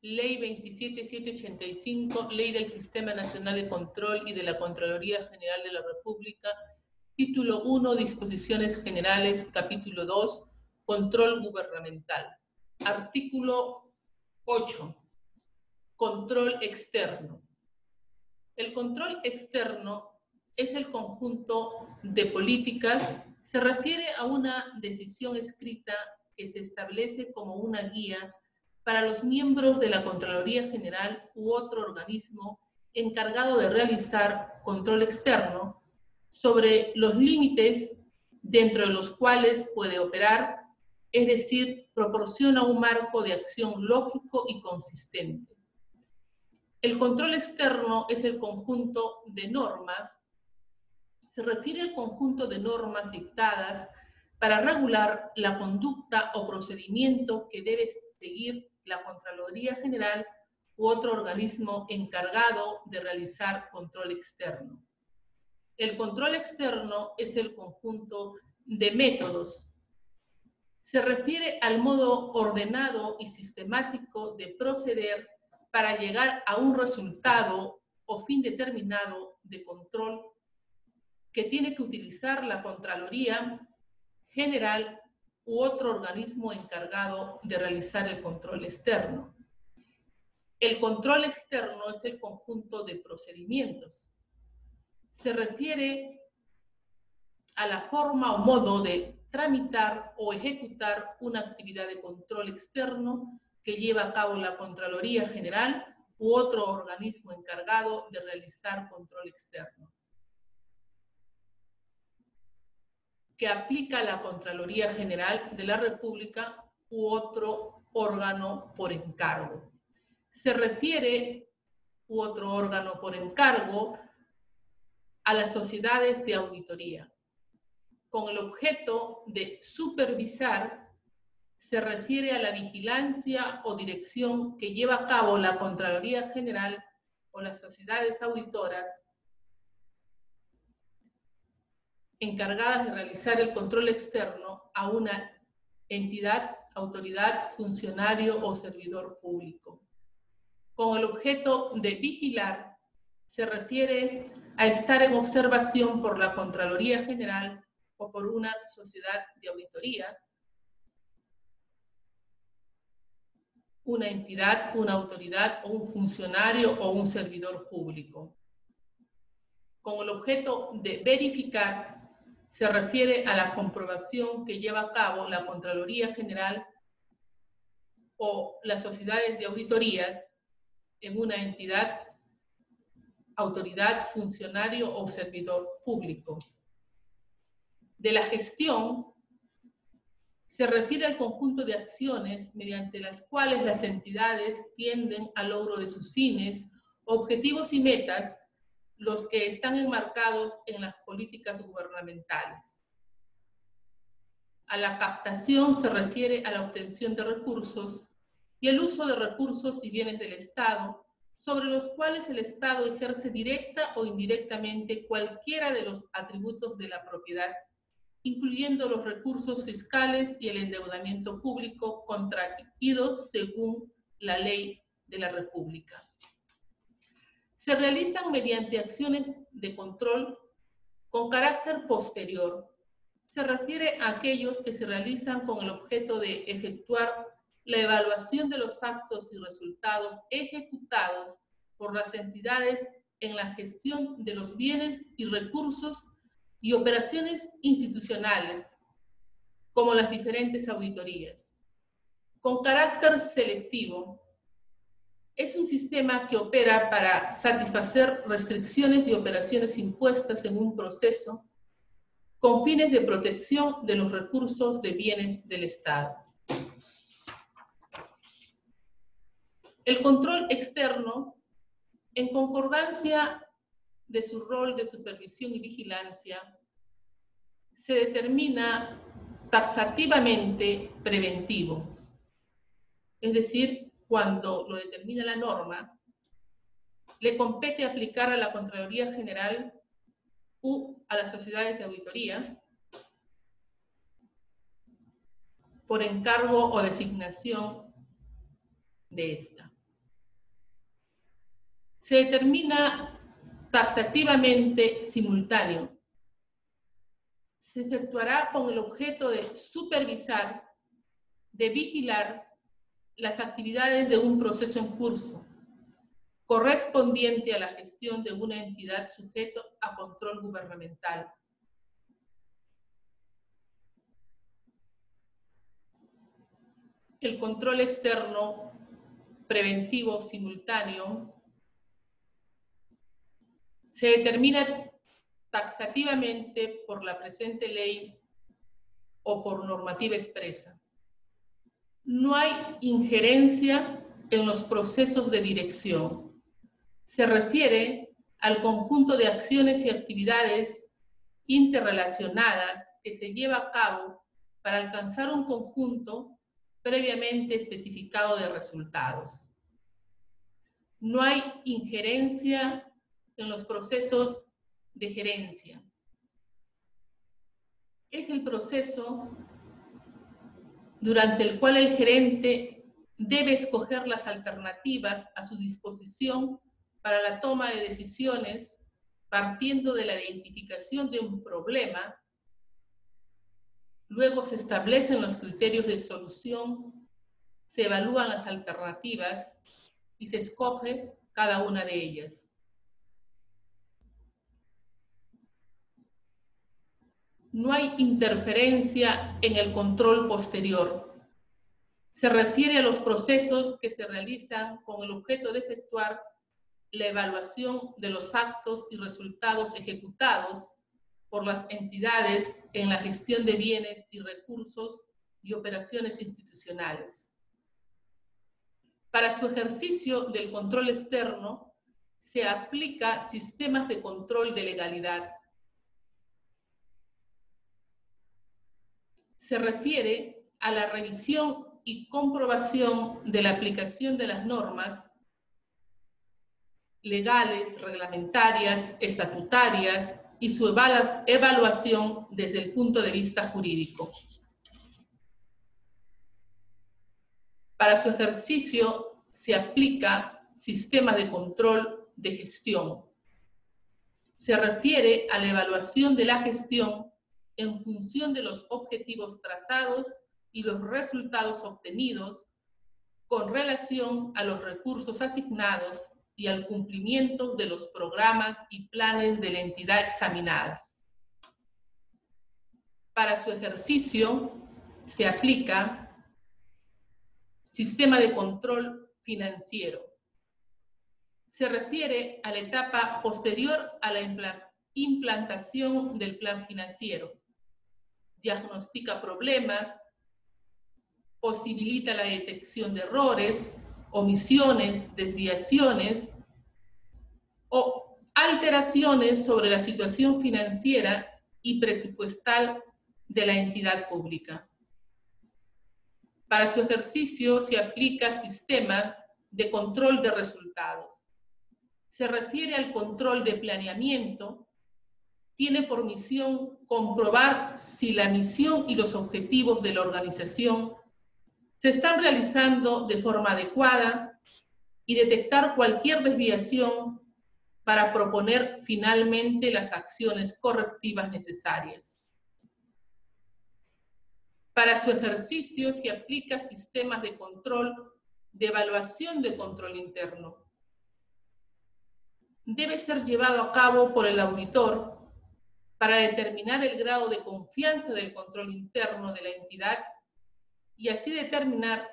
Ley 27785, Ley del Sistema Nacional de Control y de la Contraloría General de la República, Título 1, Disposiciones Generales, Capítulo 2, Control Gubernamental. Artículo 8, Control Externo. El control externo es el conjunto de políticas, se refiere a una decisión escrita que se establece como una guía para los miembros de la Contraloría General u otro organismo encargado de realizar control externo sobre los límites dentro de los cuales puede operar, es decir, proporciona un marco de acción lógico y consistente. El control externo es el conjunto de normas, se refiere al conjunto de normas dictadas para regular la conducta o procedimiento que debe seguir la Contraloría General u otro organismo encargado de realizar control externo. El control externo es el conjunto de métodos. Se refiere al modo ordenado y sistemático de proceder para llegar a un resultado o fin determinado de control que tiene que utilizar la Contraloría General u otro organismo encargado de realizar el control externo. El control externo es el conjunto de procedimientos. Se refiere a la forma o modo de tramitar o ejecutar una actividad de control externo que lleva a cabo la Contraloría General u otro organismo encargado de realizar control externo. Que aplica la Contraloría General de la República u otro órgano por encargo. Se refiere u otro órgano por encargo a las sociedades de auditoría, con el objeto de supervisar se refiere a la vigilancia o dirección que lleva a cabo la Contraloría General o las sociedades auditoras encargadas de realizar el control externo a una entidad, autoridad, funcionario o servidor público. Con el objeto de vigilar, se refiere a estar en observación por la Contraloría General o por una sociedad de auditoría, una entidad, una autoridad un funcionario o un servidor público. Con el objeto de verificar se refiere a la comprobación que lleva a cabo la Contraloría General o las sociedades de auditorías en una entidad, autoridad, funcionario o servidor público. De la gestión se refiere al conjunto de acciones mediante las cuales las entidades tienden al logro de sus fines, objetivos y metas los que están enmarcados en las políticas gubernamentales. A la captación se refiere a la obtención de recursos y el uso de recursos y bienes del Estado, sobre los cuales el Estado ejerce directa o indirectamente cualquiera de los atributos de la propiedad, incluyendo los recursos fiscales y el endeudamiento público contraídos según la ley de la República se realizan mediante acciones de control con carácter posterior. Se refiere a aquellos que se realizan con el objeto de efectuar la evaluación de los actos y resultados ejecutados por las entidades en la gestión de los bienes y recursos y operaciones institucionales, como las diferentes auditorías. Con carácter selectivo, es un sistema que opera para satisfacer restricciones de operaciones impuestas en un proceso con fines de protección de los recursos de bienes del Estado. El control externo, en concordancia de su rol de supervisión y vigilancia, se determina taxativamente preventivo, es decir, cuando lo determina la norma, le compete aplicar a la Contraloría General u a las sociedades de auditoría por encargo o designación de esta. se determina taxativamente simultáneo. Se efectuará con el objeto de supervisar, de vigilar las actividades de un proceso en curso, correspondiente a la gestión de una entidad sujeto a control gubernamental. El control externo preventivo simultáneo se determina taxativamente por la presente ley o por normativa expresa. No hay injerencia en los procesos de dirección. Se refiere al conjunto de acciones y actividades interrelacionadas que se lleva a cabo para alcanzar un conjunto previamente especificado de resultados. No hay injerencia en los procesos de gerencia. Es el proceso durante el cual el gerente debe escoger las alternativas a su disposición para la toma de decisiones partiendo de la identificación de un problema. Luego se establecen los criterios de solución, se evalúan las alternativas y se escoge cada una de ellas. No hay interferencia en el control posterior. Se refiere a los procesos que se realizan con el objeto de efectuar la evaluación de los actos y resultados ejecutados por las entidades en la gestión de bienes y recursos y operaciones institucionales. Para su ejercicio del control externo, se aplica sistemas de control de legalidad se refiere a la revisión y comprobación de la aplicación de las normas legales, reglamentarias, estatutarias y su evaluación desde el punto de vista jurídico. Para su ejercicio se aplica sistema de control de gestión. Se refiere a la evaluación de la gestión en función de los objetivos trazados y los resultados obtenidos con relación a los recursos asignados y al cumplimiento de los programas y planes de la entidad examinada. Para su ejercicio se aplica sistema de control financiero. Se refiere a la etapa posterior a la implantación del plan financiero diagnostica problemas, posibilita la detección de errores, omisiones, desviaciones o alteraciones sobre la situación financiera y presupuestal de la entidad pública. Para su ejercicio se aplica sistema de control de resultados. Se refiere al control de planeamiento, tiene por misión comprobar si la misión y los objetivos de la organización se están realizando de forma adecuada y detectar cualquier desviación para proponer finalmente las acciones correctivas necesarias. Para su ejercicio se aplica sistemas de control, de evaluación de control interno. Debe ser llevado a cabo por el auditor para determinar el grado de confianza del control interno de la entidad y así determinar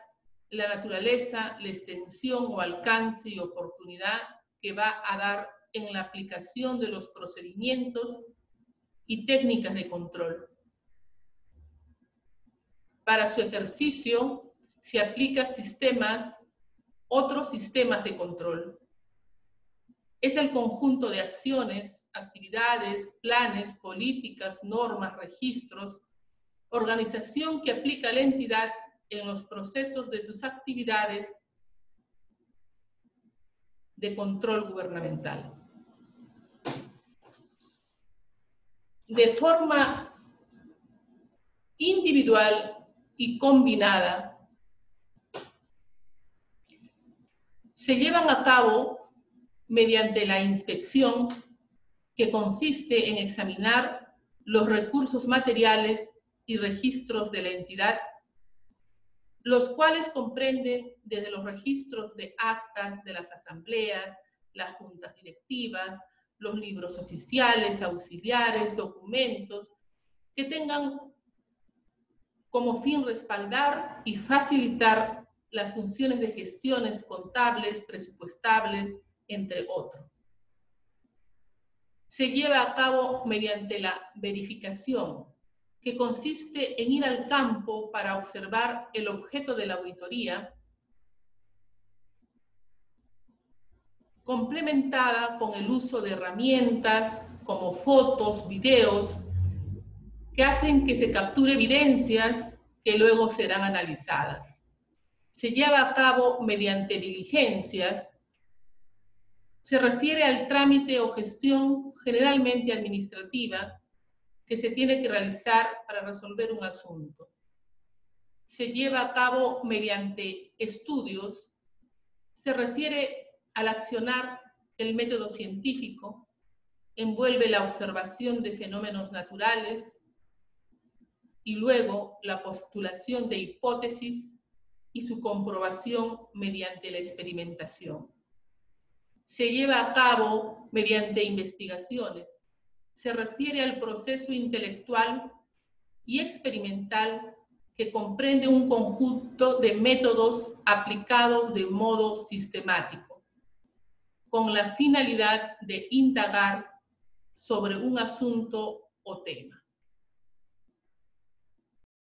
la naturaleza, la extensión o alcance y oportunidad que va a dar en la aplicación de los procedimientos y técnicas de control. Para su ejercicio se aplica sistemas, otros sistemas de control. Es el conjunto de acciones actividades, planes, políticas, normas, registros, organización que aplica la entidad en los procesos de sus actividades de control gubernamental. De forma individual y combinada, se llevan a cabo mediante la inspección, que consiste en examinar los recursos materiales y registros de la entidad, los cuales comprenden desde los registros de actas de las asambleas, las juntas directivas, los libros oficiales, auxiliares, documentos, que tengan como fin respaldar y facilitar las funciones de gestiones contables, presupuestables, entre otros. Se lleva a cabo mediante la verificación, que consiste en ir al campo para observar el objeto de la auditoría, complementada con el uso de herramientas como fotos, videos, que hacen que se capture evidencias que luego serán analizadas. Se lleva a cabo mediante diligencias, se refiere al trámite o gestión generalmente administrativa que se tiene que realizar para resolver un asunto. Se lleva a cabo mediante estudios, se refiere al accionar el método científico, envuelve la observación de fenómenos naturales y luego la postulación de hipótesis y su comprobación mediante la experimentación. Se lleva a cabo mediante investigaciones, se refiere al proceso intelectual y experimental que comprende un conjunto de métodos aplicados de modo sistemático, con la finalidad de indagar sobre un asunto o tema.